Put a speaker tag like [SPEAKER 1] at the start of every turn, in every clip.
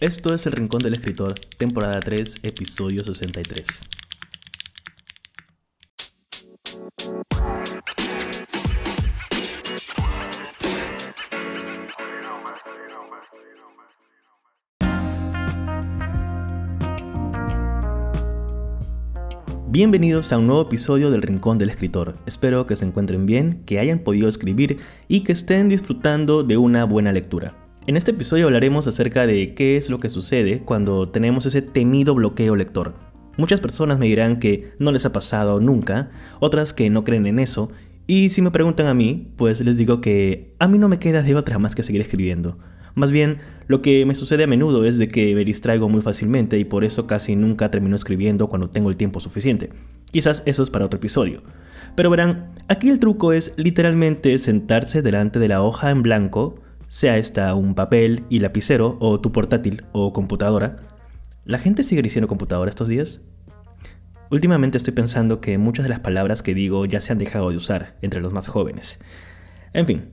[SPEAKER 1] Esto es El Rincón del Escritor, temporada 3, episodio 63. Bienvenidos a un nuevo episodio del Rincón del Escritor. Espero que se encuentren bien, que hayan podido escribir y que estén disfrutando de una buena lectura. En este episodio hablaremos acerca de qué es lo que sucede cuando tenemos ese temido bloqueo lector. Muchas personas me dirán que no les ha pasado nunca, otras que no creen en eso, y si me preguntan a mí, pues les digo que a mí no me queda de otra más que seguir escribiendo. Más bien, lo que me sucede a menudo es de que me distraigo muy fácilmente y por eso casi nunca termino escribiendo cuando tengo el tiempo suficiente. Quizás eso es para otro episodio. Pero verán, aquí el truco es literalmente sentarse delante de la hoja en blanco, sea esta un papel y lapicero o tu portátil o computadora. ¿La gente sigue diciendo computadora estos días? Últimamente estoy pensando que muchas de las palabras que digo ya se han dejado de usar entre los más jóvenes. En fin,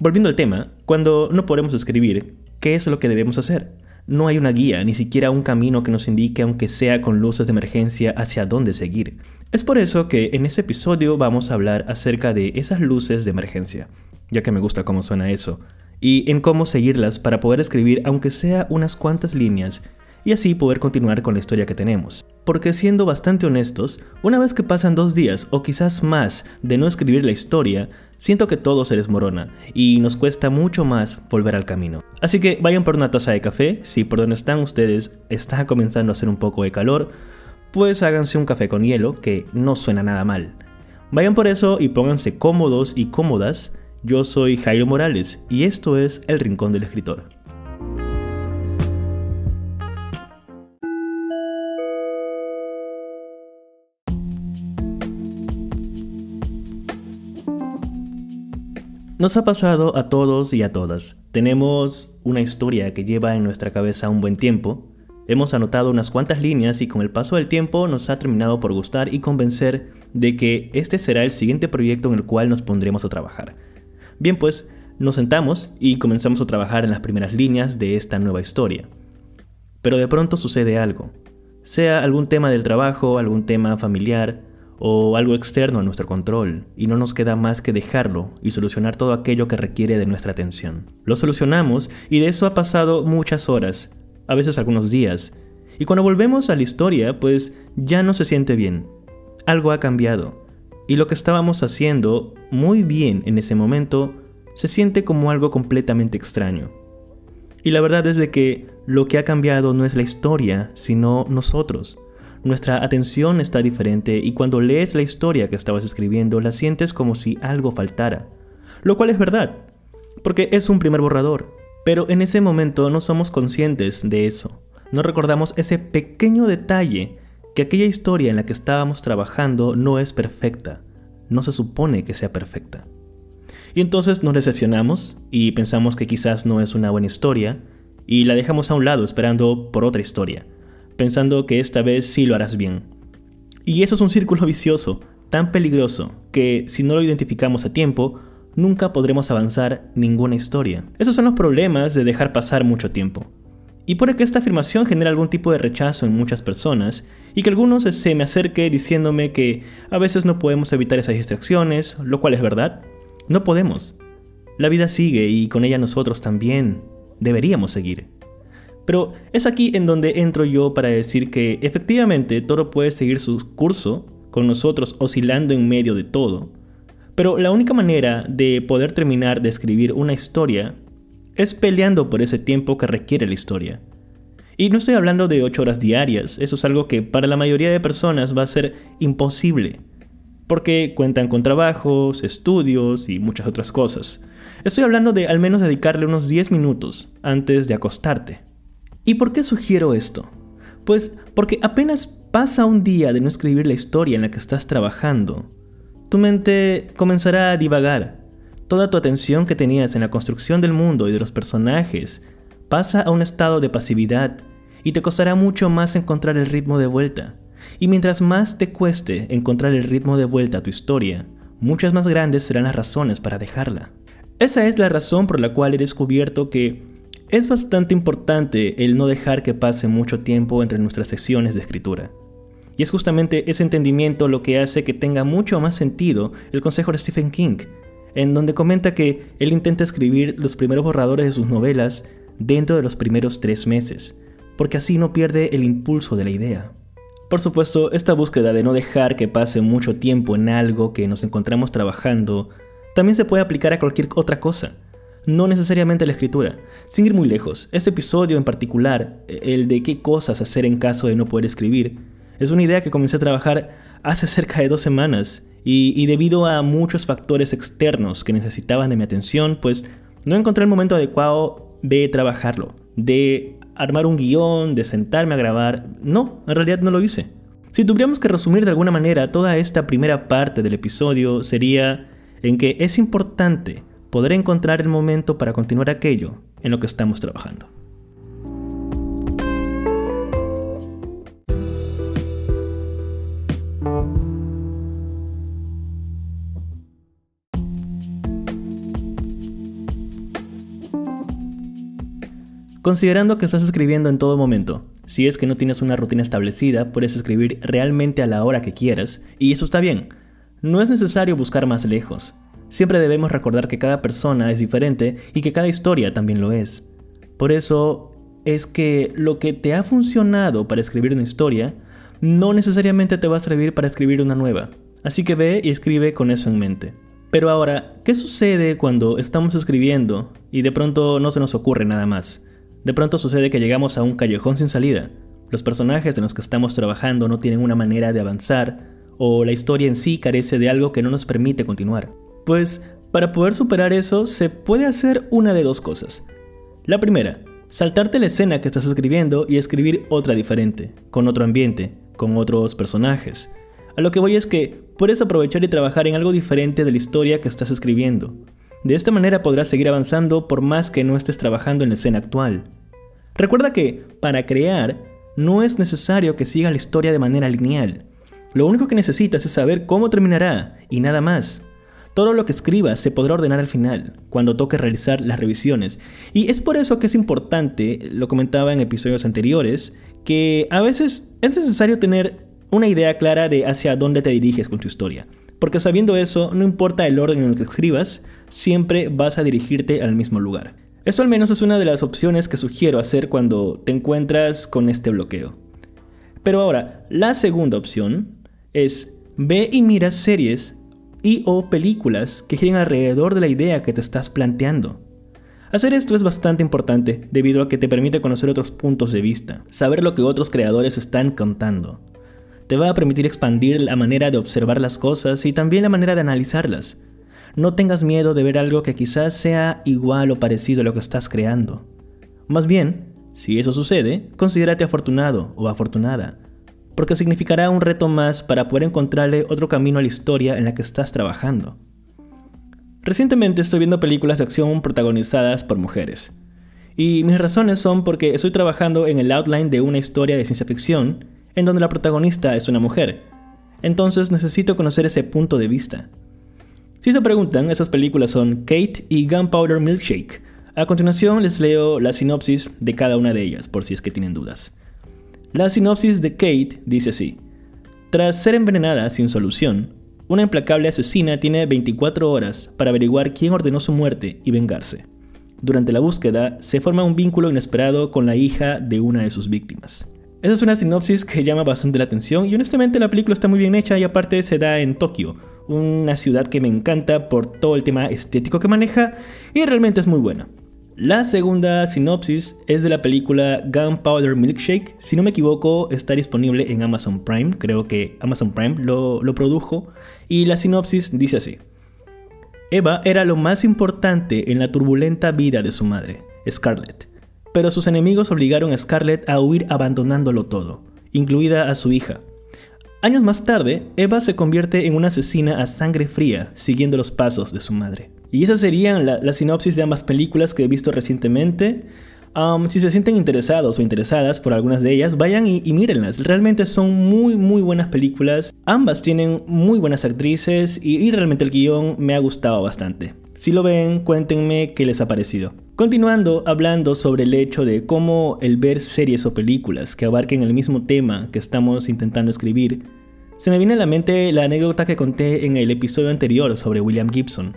[SPEAKER 1] volviendo al tema, cuando no podemos escribir, ¿qué es lo que debemos hacer? No hay una guía, ni siquiera un camino que nos indique, aunque sea con luces de emergencia, hacia dónde seguir. Es por eso que en este episodio vamos a hablar acerca de esas luces de emergencia, ya que me gusta cómo suena eso y en cómo seguirlas para poder escribir aunque sea unas cuantas líneas y así poder continuar con la historia que tenemos. Porque siendo bastante honestos, una vez que pasan dos días o quizás más de no escribir la historia, siento que todo se desmorona y nos cuesta mucho más volver al camino. Así que vayan por una taza de café, si por donde están ustedes está comenzando a hacer un poco de calor, pues háganse un café con hielo que no suena nada mal. Vayan por eso y pónganse cómodos y cómodas yo soy Jairo Morales y esto es El Rincón del Escritor. Nos ha pasado a todos y a todas. Tenemos una historia que lleva en nuestra cabeza un buen tiempo. Hemos anotado unas cuantas líneas y con el paso del tiempo nos ha terminado por gustar y convencer de que este será el siguiente proyecto en el cual nos pondremos a trabajar. Bien, pues nos sentamos y comenzamos a trabajar en las primeras líneas de esta nueva historia. Pero de pronto sucede algo, sea algún tema del trabajo, algún tema familiar o algo externo a nuestro control, y no nos queda más que dejarlo y solucionar todo aquello que requiere de nuestra atención. Lo solucionamos y de eso ha pasado muchas horas, a veces algunos días, y cuando volvemos a la historia, pues ya no se siente bien. Algo ha cambiado y lo que estábamos haciendo muy bien en ese momento se siente como algo completamente extraño. Y la verdad es de que lo que ha cambiado no es la historia, sino nosotros. Nuestra atención está diferente y cuando lees la historia que estabas escribiendo la sientes como si algo faltara. Lo cual es verdad, porque es un primer borrador. Pero en ese momento no somos conscientes de eso. No recordamos ese pequeño detalle que aquella historia en la que estábamos trabajando no es perfecta, no se supone que sea perfecta. Y entonces nos decepcionamos y pensamos que quizás no es una buena historia y la dejamos a un lado esperando por otra historia, pensando que esta vez sí lo harás bien. Y eso es un círculo vicioso, tan peligroso, que si no lo identificamos a tiempo, nunca podremos avanzar ninguna historia. Esos son los problemas de dejar pasar mucho tiempo. Y puede que esta afirmación genere algún tipo de rechazo en muchas personas y que algunos se me acerque diciéndome que a veces no podemos evitar esas distracciones, lo cual es verdad. No podemos. La vida sigue y con ella nosotros también deberíamos seguir. Pero es aquí en donde entro yo para decir que efectivamente todo puede seguir su curso, con nosotros oscilando en medio de todo. Pero la única manera de poder terminar de escribir una historia es peleando por ese tiempo que requiere la historia. Y no estoy hablando de 8 horas diarias, eso es algo que para la mayoría de personas va a ser imposible, porque cuentan con trabajos, estudios y muchas otras cosas. Estoy hablando de al menos dedicarle unos 10 minutos antes de acostarte. ¿Y por qué sugiero esto? Pues porque apenas pasa un día de no escribir la historia en la que estás trabajando, tu mente comenzará a divagar Toda tu atención que tenías en la construcción del mundo y de los personajes pasa a un estado de pasividad y te costará mucho más encontrar el ritmo de vuelta. Y mientras más te cueste encontrar el ritmo de vuelta a tu historia, muchas más grandes serán las razones para dejarla. Esa es la razón por la cual he descubierto que Es bastante importante el no dejar que pase mucho tiempo entre nuestras sesiones de escritura. Y es justamente ese entendimiento lo que hace que tenga mucho más sentido el consejo de Stephen King, en donde comenta que él intenta escribir los primeros borradores de sus novelas dentro de los primeros tres meses, porque así no pierde el impulso de la idea. Por supuesto, esta búsqueda de no dejar que pase mucho tiempo en algo que nos encontramos trabajando también se puede aplicar a cualquier otra cosa, no necesariamente a la escritura. Sin ir muy lejos, este episodio en particular, el de qué cosas hacer en caso de no poder escribir, es una idea que comencé a trabajar hace cerca de dos semanas y, debido a muchos factores externos que necesitaban de mi atención, pues no encontré el momento adecuado de trabajarlo, de armar un guion, de sentarme a grabar. No, en realidad no lo hice. Si tuviéramos que resumir de alguna manera toda esta primera parte del episodio sería en que es importante poder encontrar el momento para continuar aquello en lo que estamos trabajando. Considerando que estás escribiendo en todo momento, si es que no tienes una rutina establecida, puedes escribir realmente a la hora que quieras, y eso está bien. No es necesario buscar más lejos. Siempre debemos recordar que cada persona es diferente y que cada historia también lo es. Por eso es que lo que te ha funcionado para escribir una historia, no necesariamente te va a servir para escribir una nueva. Así que ve y escribe con eso en mente. Pero ahora, ¿qué sucede cuando estamos escribiendo y de pronto no se nos ocurre nada más? De pronto sucede que llegamos a un callejón sin salida. Los personajes en los que estamos trabajando no tienen una manera de avanzar, o la historia en sí carece de algo que no nos permite continuar. Pues, para poder superar eso, se puede hacer una de dos cosas. La primera, saltarte la escena que estás escribiendo y escribir otra diferente, con otro ambiente, con otros personajes. A lo que voy es que puedes aprovechar y trabajar en algo diferente de la historia que estás escribiendo. De esta manera podrás seguir avanzando por más que no estés trabajando en la escena actual. Recuerda que, para crear, no es necesario que siga la historia de manera lineal. Lo único que necesitas es saber cómo terminará y nada más. Todo lo que escribas se podrá ordenar al final, cuando toque realizar las revisiones. Y es por eso que es importante, lo comentaba en episodios anteriores, que a veces es necesario tener una idea clara de hacia dónde te diriges con tu historia. Porque sabiendo eso, no importa el orden en el que escribas, siempre vas a dirigirte al mismo lugar. Esto al menos es una de las opciones que sugiero hacer cuando te encuentras con este bloqueo. Pero ahora, la segunda opción es ve y mira series y o películas que giren alrededor de la idea que te estás planteando. Hacer esto es bastante importante debido a que te permite conocer otros puntos de vista, saber lo que otros creadores están contando. Te va a permitir expandir la manera de observar las cosas y también la manera de analizarlas, no tengas miedo de ver algo que quizás sea igual o parecido a lo que estás creando. Más bien, si eso sucede, considérate afortunado o afortunada, porque significará un reto más para poder encontrarle otro camino a la historia en la que estás trabajando. Recientemente estoy viendo películas de acción protagonizadas por mujeres. Y mis razones son porque estoy trabajando en el outline de una historia de ciencia ficción en donde la protagonista es una mujer. Entonces necesito conocer ese punto de vista. Si se preguntan, esas películas son Kate y Gunpowder Milkshake. A continuación les leo la sinopsis de cada una de ellas, por si es que tienen dudas. La sinopsis de Kate dice así. Tras ser envenenada sin solución, una implacable asesina tiene 24 horas para averiguar quién ordenó su muerte y vengarse. Durante la búsqueda, se forma un vínculo inesperado con la hija de una de sus víctimas. Esa es una sinopsis que llama bastante la atención y honestamente la película está muy bien hecha y aparte se da en Tokio, una ciudad que me encanta por todo el tema estético que maneja y realmente es muy buena. La segunda sinopsis es de la película Gunpowder Milkshake. Si no me equivoco, está disponible en Amazon Prime. Creo que Amazon Prime lo, produjo. Y la sinopsis dice así. Eva era lo más importante en la turbulenta vida de su madre, Scarlett. Pero sus enemigos obligaron a Scarlett a huir abandonándolo todo, incluida a su hija, Años más tarde, Eva se convierte en una asesina a sangre fría, siguiendo los pasos de su madre. Y esas serían las sinopsis de ambas películas que he visto recientemente. Si se sienten interesados o interesadas por algunas de ellas, vayan y, mírenlas. Realmente son muy, muy buenas películas. Ambas tienen muy buenas actrices y, y realmente el guion me ha gustado bastante. Si lo ven, cuéntenme qué les ha parecido. Continuando hablando sobre el hecho de cómo el ver series o películas que abarquen el mismo tema que estamos intentando escribir, se me viene a la mente la anécdota que conté en el episodio anterior sobre William Gibson,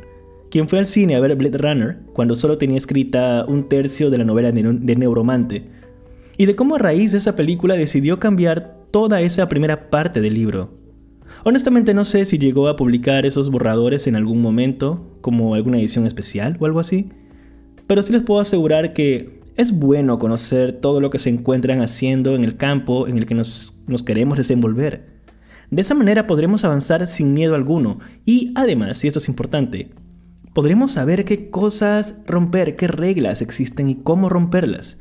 [SPEAKER 1] quien fue al cine a ver Blade Runner cuando solo tenía escrita un tercio de la novela de Neuromante, y de cómo a raíz de esa película decidió cambiar toda esa primera parte del libro. Honestamente no sé si llegó a publicar esos borradores en algún momento, como alguna edición especial o algo así, pero sí les puedo asegurar que es bueno conocer todo lo que se encuentran haciendo en el campo en el que nos, queremos desenvolver. De esa manera podremos avanzar sin miedo alguno y además, y esto es importante, podremos saber qué cosas romper, qué reglas existen y cómo romperlas.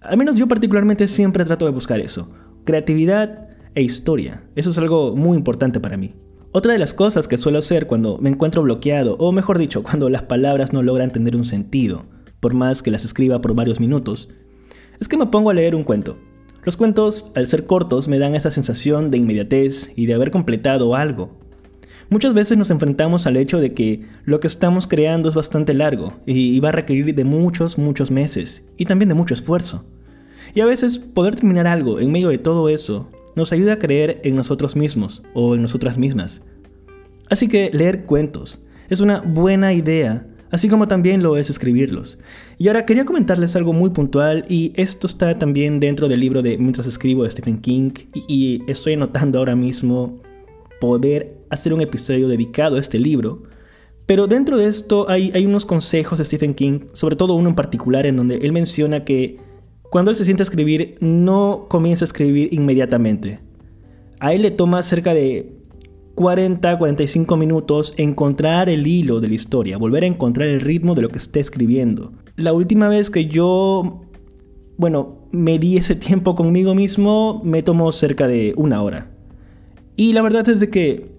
[SPEAKER 1] Al menos yo particularmente siempre trato de buscar eso, creatividad e historia. Eso es algo muy importante para mí. Otra de las cosas que suelo hacer cuando me encuentro bloqueado, o mejor dicho, cuando las palabras no logran tener un sentido, por más que las escriba por varios minutos, es que me pongo a leer un cuento. Los cuentos, al ser cortos, me dan esa sensación de inmediatez y de haber completado algo. Muchas veces nos enfrentamos al hecho de que lo que estamos creando es bastante largo y va a requerir de muchos, muchos meses y también de mucho esfuerzo. Y a veces poder terminar algo en medio de todo eso nos ayuda a creer en nosotros mismos o en nosotras mismas. Así que leer cuentos es una buena idea, así como también lo es escribirlos. Y ahora quería comentarles algo muy puntual y esto está también dentro del libro de Mientras escribo de Stephen King y, estoy anotando ahora mismo poder hacer un episodio dedicado a este libro. Pero dentro de esto hay, unos consejos de Stephen King, sobre todo uno en particular en donde él menciona que cuando él se siente a escribir, no comienza a escribir inmediatamente. A él le toma cerca de 40, 45 minutos encontrar el hilo de la historia, volver a encontrar el ritmo de lo que esté escribiendo. La última vez que yo, bueno, me di ese tiempo conmigo mismo, me tomó cerca de una hora. Y la verdad es de que,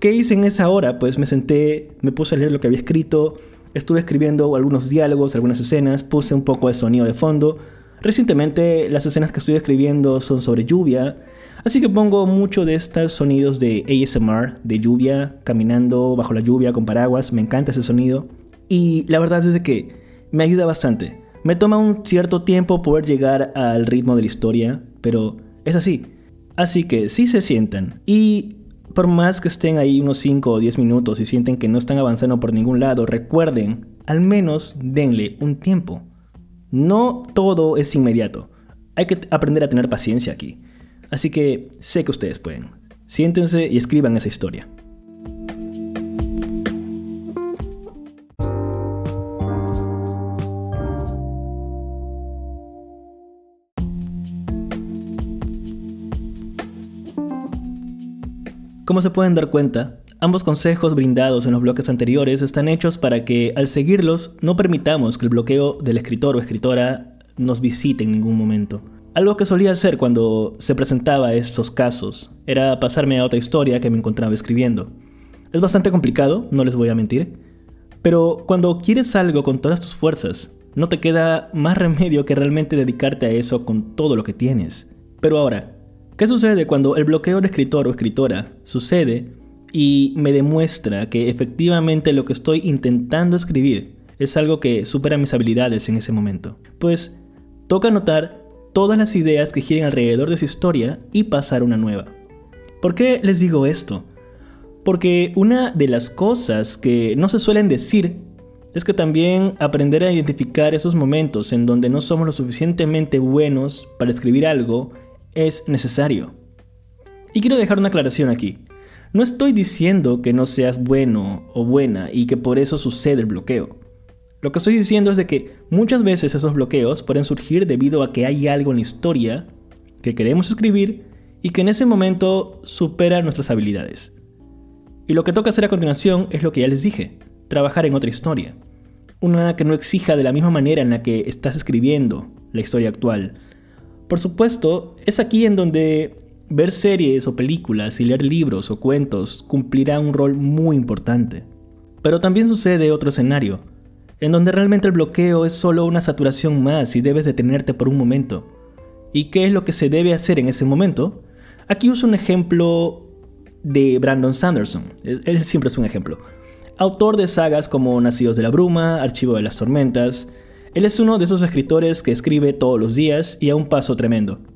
[SPEAKER 1] ¿qué hice en esa hora? Pues me senté, me puse a leer lo que había escrito, estuve escribiendo algunos diálogos, algunas escenas, puse un poco de sonido de fondo, Recientemente las escenas que estoy escribiendo son sobre lluvia, así que pongo mucho de estos sonidos de ASMR, de lluvia, caminando bajo la lluvia con paraguas, me encanta ese sonido. Y la verdad es que me ayuda bastante. Me toma un cierto tiempo poder llegar al ritmo de la historia, pero es así. Así que si se sientan y por más que estén ahí unos 5 o 10 minutos y sienten que no están avanzando por ningún lado, recuerden, al menos denle un tiempo. No todo es inmediato. Hay que aprender a tener paciencia aquí. Así que sé que ustedes pueden. Siéntense y escriban esa historia. Como se pueden dar cuenta, Ambos consejos brindados en los bloques anteriores están hechos para que al seguirlos no permitamos que el bloqueo del escritor o escritora nos visite en ningún momento. Algo que solía hacer cuando se presentaba estos casos era pasarme a otra historia que me encontraba escribiendo. Es bastante complicado, no les voy a mentir, pero cuando quieres algo con todas tus fuerzas, no te queda más remedio que realmente dedicarte a eso con todo lo que tienes. Pero ahora, ¿qué sucede cuando el bloqueo del escritor o escritora sucede y me demuestra que efectivamente lo que estoy intentando escribir es algo que supera mis habilidades en ese momento. Pues toca anotar todas las ideas que giren alrededor de esa historia y pasar una nueva. ¿Por qué les digo esto? Porque una de las cosas que no se suelen decir es que también aprender a identificar esos momentos en donde no somos lo suficientemente buenos para escribir algo es necesario. Y quiero dejar una aclaración aquí. No estoy diciendo que no seas bueno o buena y que por eso sucede el bloqueo. Lo que estoy diciendo es de que muchas veces esos bloqueos pueden surgir debido a que hay algo en la historia que queremos escribir y que en ese momento supera nuestras habilidades. Y lo que toca hacer a continuación es lo que ya les dije, trabajar en otra historia. Una que no exija de la misma manera en la que estás escribiendo la historia actual. Por supuesto, es aquí en donde Ver series o películas y leer libros o cuentos cumplirá un rol muy importante. Pero también sucede otro escenario, en donde realmente el bloqueo es solo una saturación más y debes detenerte por un momento. ¿Y qué es lo que se debe hacer en ese momento? Aquí uso un ejemplo de Brandon Sanderson, él siempre es un ejemplo. autor de sagas como Nacidos de la Bruma, Archivo de las Tormentas. Él es uno de esos escritores que escribe todos los días y a un paso tremendo.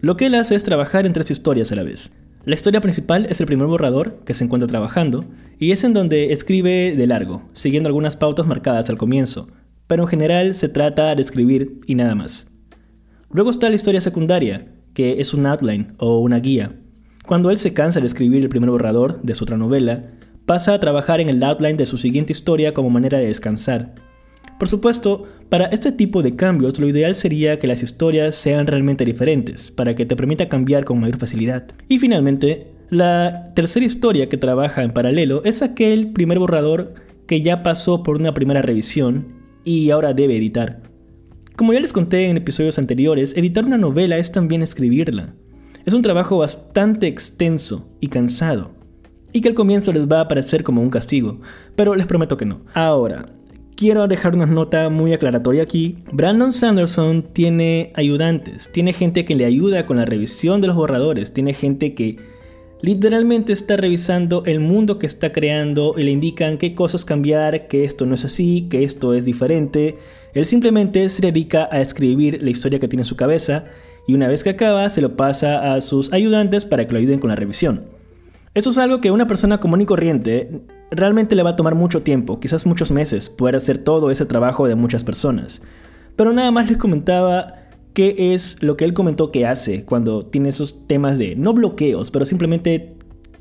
[SPEAKER 1] Lo que él hace es trabajar en tres historias a la vez. La historia principal es el primer borrador que se encuentra trabajando y es en donde escribe de largo, siguiendo algunas pautas marcadas al comienzo, pero en general se trata de escribir y nada más. Luego está la historia secundaria, que es un outline o una guía. Cuando él se cansa de escribir el primer borrador de su otra novela, pasa a trabajar en el outline de su siguiente historia como manera de descansar. Por supuesto, para este tipo de cambios lo ideal sería que las historias sean realmente diferentes, para que te permita cambiar con mayor facilidad. Y finalmente, la tercera historia que trabaja en paralelo es aquel primer borrador que ya pasó por una primera revisión y ahora debe editar. Como ya les conté en episodios anteriores, editar una novela es también escribirla. Es un trabajo bastante extenso y cansado, y que al comienzo les va a parecer como un castigo, pero les prometo que no. Ahora, quiero dejar una nota muy aclaratoria aquí. Brandon Sanderson tiene ayudantes, tiene gente que le ayuda con la revisión de los borradores, tiene gente que literalmente está revisando el mundo que está creando y le indican qué cosas cambiar, que esto no es así, que esto es diferente. Él simplemente se dedica a escribir la historia que tiene en su cabeza y una vez que acaba se lo pasa a sus ayudantes para que lo ayuden con la revisión. Eso es algo que una persona común y corriente realmente le va a tomar mucho tiempo, quizás muchos meses, poder hacer todo ese trabajo de muchas personas. Pero nada más les comentaba qué es lo que él comentó que hace cuando tiene esos temas de no bloqueos, pero simplemente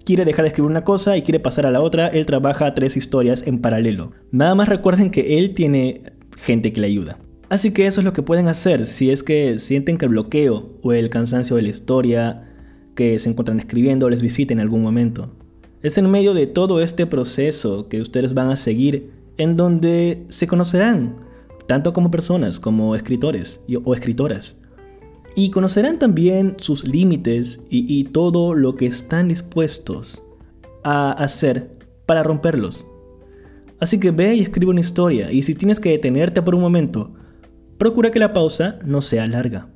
[SPEAKER 1] quiere dejar de escribir una cosa y quiere pasar a la otra, él trabaja tres historias en paralelo. Nada más recuerden que él tiene gente que le ayuda. Así que eso es lo que pueden hacer si es que sienten que el bloqueo o el cansancio de la historia que se encuentran escribiendo les visita en algún momento. Es en medio de todo este proceso que ustedes van a seguir en donde se conocerán, tanto como personas como escritores o escritoras. Y conocerán también sus límites y, y todo lo que están dispuestos a hacer para romperlos. Así que ve y escribe una historia y si tienes que detenerte por un momento, procura que la pausa no sea larga.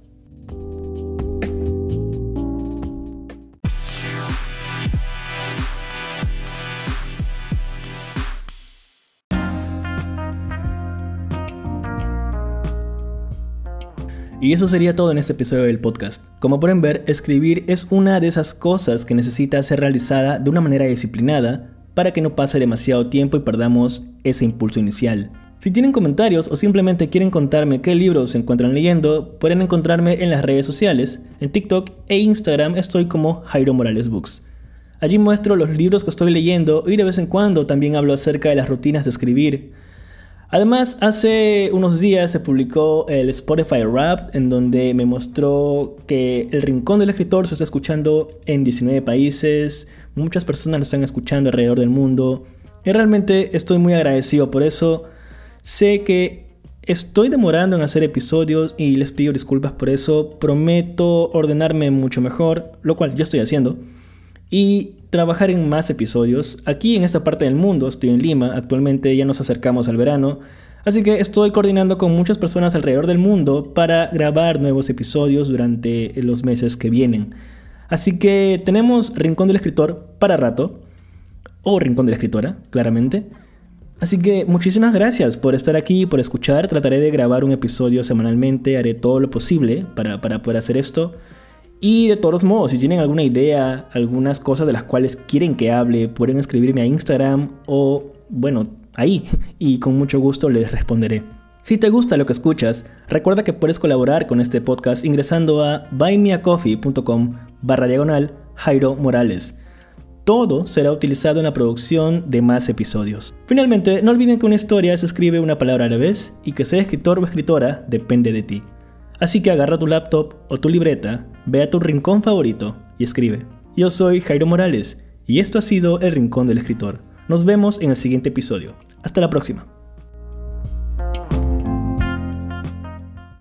[SPEAKER 1] Y eso sería todo en este episodio del podcast. Como pueden ver, escribir es una de esas cosas que necesita ser realizada de una manera disciplinada para que no pase demasiado tiempo y perdamos ese impulso inicial. Si tienen comentarios o simplemente quieren contarme qué libros se encuentran leyendo, pueden encontrarme en las redes sociales. En TikTok e Instagram estoy como Jairo Morales Books. Allí muestro los libros que estoy leyendo y de vez en cuando también hablo acerca de las rutinas de escribir. Además, hace unos días se publicó el Spotify Rap en donde me mostró que El Rincón del Escritor se está escuchando en 19 países, muchas personas lo están escuchando alrededor del mundo y realmente estoy muy agradecido por eso. Sé que estoy demorando en hacer episodios y les pido disculpas por eso. Prometo ordenarme mucho mejor, lo cual yo estoy haciendo. Y trabajar en más episodios. Aquí en esta parte del mundo, estoy en Lima, actualmente ya nos acercamos al verano. Así que estoy coordinando con muchas personas alrededor del mundo para grabar nuevos episodios durante los meses que vienen. Así que tenemos Rincón del Escritor para rato, o Rincón de la Escritora, claramente. Así que muchísimas gracias por estar aquí, por escuchar. Trataré de grabar un episodio semanalmente, haré todo lo posible para, poder hacer esto. Y de todos modos, si tienen alguna idea, algunas cosas de las cuales quieren que hable, pueden escribirme a Instagram o, bueno, ahí. Y con mucho gusto les responderé. Si te gusta lo que escuchas, recuerda que puedes colaborar con este podcast ingresando a buymeacoffee.com barra diagonal Jairo Morales todo será utilizado en la producción de más episodios. Finalmente, no olviden que una historia se escribe una palabra a la vez y que ser escritor o escritora depende de ti. Así que agarra tu laptop o tu libreta, ve a tu rincón favorito y escribe. Yo soy Jairo Morales y esto ha sido El Rincón del Escritor. Nos vemos en el siguiente episodio. Hasta la próxima.